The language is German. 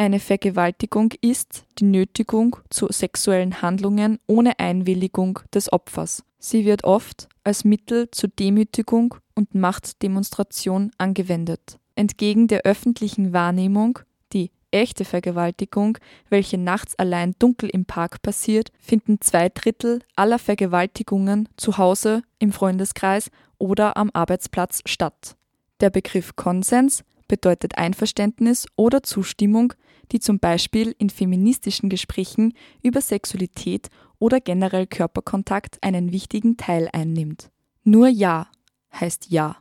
Eine Vergewaltigung ist die Nötigung zu sexuellen Handlungen ohne Einwilligung des Opfers. Sie wird oft als Mittel zur Demütigung und Machtdemonstration angewendet. Entgegen der öffentlichen Wahrnehmung, die echte Vergewaltigung, welche nachts allein dunkel im Park passiert, finden zwei Drittel aller Vergewaltigungen zu Hause, im Freundeskreis oder am Arbeitsplatz statt. Der Begriff Konsens bedeutet Einverständnis oder Zustimmung, die zum Beispiel in feministischen Gesprächen über Sexualität oder generell Körperkontakt einen wichtigen Teil einnimmt. Nur Ja heißt Ja.